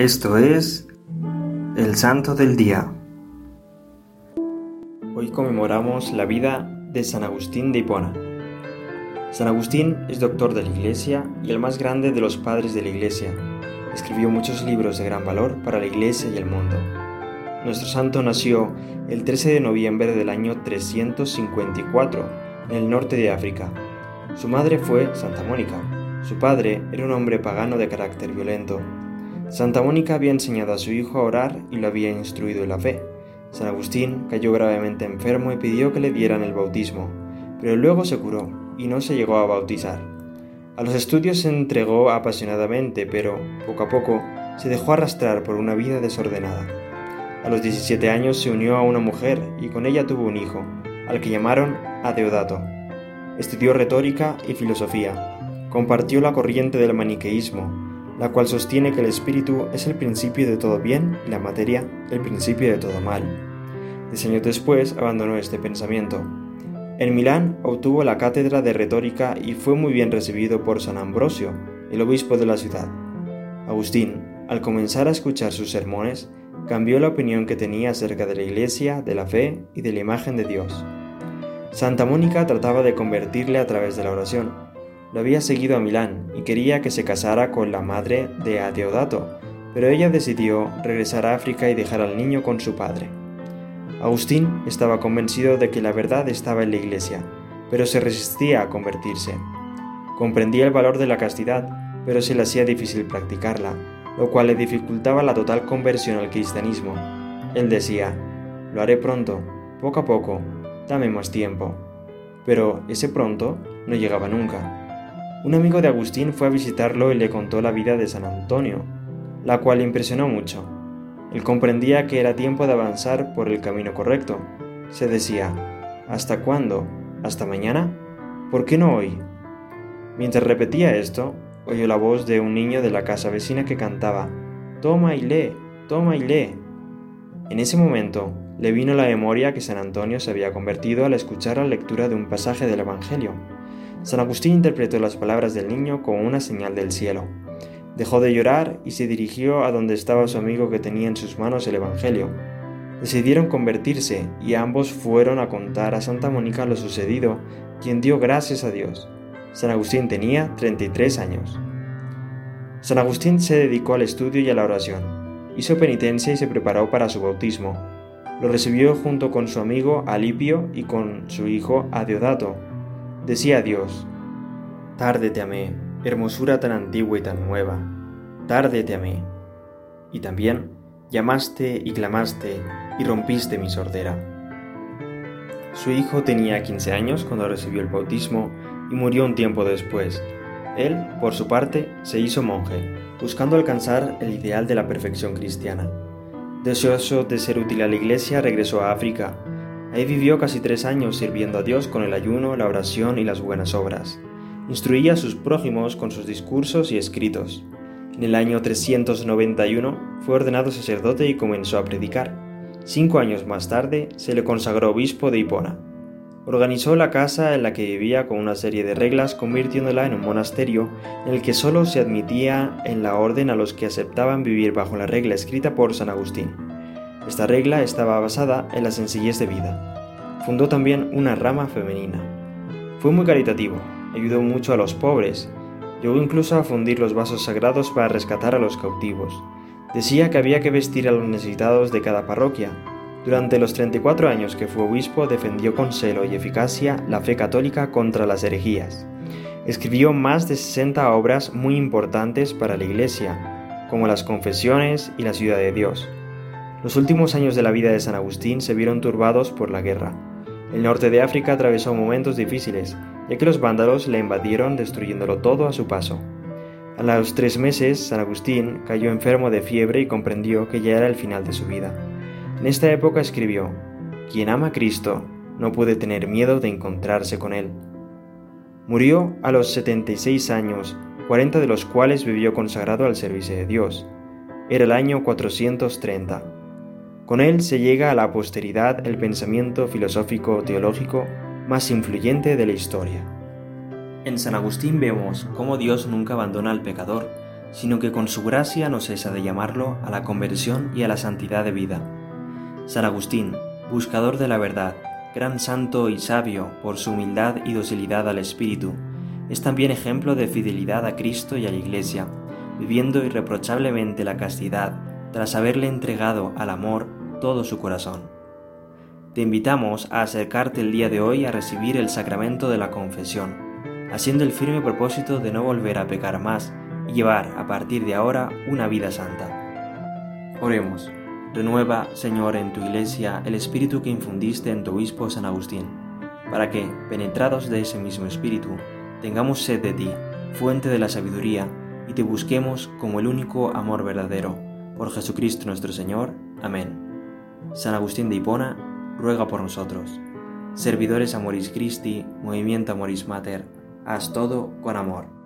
Esto es el Santo del Día. Hoy conmemoramos la vida de San Agustín de Hipona. San Agustín es doctor de la Iglesia y el más grande de los padres de la Iglesia. Escribió muchos libros de gran valor para la Iglesia y el mundo. Nuestro santo nació el 13 de noviembre del año 354 en el norte de África. Su madre fue Santa Mónica. Su padre era un hombre pagano de carácter violento Santa Mónica había enseñado a su hijo a orar y lo había instruido en la fe. San Agustín cayó gravemente enfermo y pidió que le dieran el bautismo, pero luego se curó y no se llegó a bautizar. A los estudios se entregó apasionadamente, pero poco a poco se dejó arrastrar por una vida desordenada. A los 17 años se unió a una mujer y con ella tuvo un hijo, al que llamaron Adeodato. Estudió retórica y filosofía. Compartió la corriente del maniqueísmo la cual sostiene que el espíritu es el principio de todo bien y la materia el principio de todo mal. Diez años después abandonó este pensamiento. En Milán obtuvo la cátedra de retórica y fue muy bien recibido por San Ambrosio, el obispo de la ciudad. Agustín, al comenzar a escuchar sus sermones, cambió la opinión que tenía acerca de la Iglesia, de la fe y de la imagen de Dios. Santa Mónica trataba de convertirle a través de la oración, lo había seguido a Milán quería que se casara con la madre de Adeodato, pero ella decidió regresar a África y dejar al niño con su padre. Agustín estaba convencido de que la verdad estaba en la iglesia, pero se resistía a convertirse. Comprendía el valor de la castidad, pero se le hacía difícil practicarla, lo cual le dificultaba la total conversión al cristianismo. Él decía, lo haré pronto, poco a poco, dame más tiempo. Pero ese pronto no llegaba nunca. Un amigo de Agustín fue a visitarlo y le contó la vida de San Antonio, la cual le impresionó mucho. Él comprendía que era tiempo de avanzar por el camino correcto. Se decía, ¿hasta cuándo? ¿Hasta mañana? ¿Por qué no hoy? Mientras repetía esto, oyó la voz de un niño de la casa vecina que cantaba, Toma y lee, toma y lee. En ese momento le vino la memoria que San Antonio se había convertido al escuchar la lectura de un pasaje del Evangelio. San Agustín interpretó las palabras del niño como una señal del cielo. Dejó de llorar y se dirigió a donde estaba su amigo que tenía en sus manos el Evangelio. Decidieron convertirse y ambos fueron a contar a Santa Mónica lo sucedido, quien dio gracias a Dios. San Agustín tenía 33 años. San Agustín se dedicó al estudio y a la oración. Hizo penitencia y se preparó para su bautismo. Lo recibió junto con su amigo Alipio y con su hijo Adeodato Decía Dios, tarde te amé, hermosura tan antigua y tan nueva, tarde te amé. Y también llamaste y clamaste y rompiste mi sordera. Su hijo tenía 15 años cuando recibió el bautismo y murió un tiempo después. Él, por su parte, se hizo monje, buscando alcanzar el ideal de la perfección cristiana. Deseoso de ser útil a la iglesia, regresó a África, Ahí vivió casi tres años sirviendo a Dios con el ayuno, la oración y las buenas obras. Instruía a sus prójimos con sus discursos y escritos. En el año 391 fue ordenado sacerdote y comenzó a predicar. Cinco años más tarde se le consagró obispo de Hipona. Organizó la casa en la que vivía con una serie de reglas, convirtiéndola en un monasterio en el que solo se admitía en la orden a los que aceptaban vivir bajo la regla escrita por San Agustín. Esta regla estaba basada en la sencillez de vida. Fundó también una rama femenina. Fue muy caritativo, ayudó mucho a los pobres, llegó incluso a fundir los vasos sagrados para rescatar a los cautivos. Decía que había que vestir a los necesitados de cada parroquia. Durante los 34 años que fue obispo defendió con celo y eficacia la fe católica contra las herejías. Escribió más de 60 obras muy importantes para la Iglesia, como las Confesiones y la Ciudad de Dios. Los últimos años de la vida de San Agustín se vieron turbados por la guerra. El norte de África atravesó momentos difíciles, ya que los vándalos le invadieron destruyéndolo todo a su paso. A los tres meses, San Agustín cayó enfermo de fiebre y comprendió que ya era el final de su vida. En esta época escribió, Quien ama a Cristo no puede tener miedo de encontrarse con Él. Murió a los 76 años, 40 de los cuales vivió consagrado al servicio de Dios. Era el año 430. Con él se llega a la posteridad el pensamiento filosófico-teológico más influyente de la historia. En San Agustín vemos cómo Dios nunca abandona al pecador, sino que con su gracia no cesa de llamarlo a la conversión y a la santidad de vida. San Agustín, buscador de la verdad, gran santo y sabio por su humildad y docilidad al Espíritu, es también ejemplo de fidelidad a Cristo y a la Iglesia, viviendo irreprochablemente la castidad tras haberle entregado al amor todo su corazón. Te invitamos a acercarte el día de hoy a recibir el sacramento de la confesión, haciendo el firme propósito de no volver a pecar más y llevar a partir de ahora una vida santa. Oremos. Renueva, Señor, en tu iglesia el espíritu que infundiste en tu obispo San Agustín, para que, penetrados de ese mismo espíritu, tengamos sed de ti, fuente de la sabiduría, y te busquemos como el único amor verdadero. Por Jesucristo nuestro Señor. Amén. San Agustín de Hipona, ruega por nosotros. Servidores Amoris Christi, Movimiento Amoris Mater, haz todo con amor.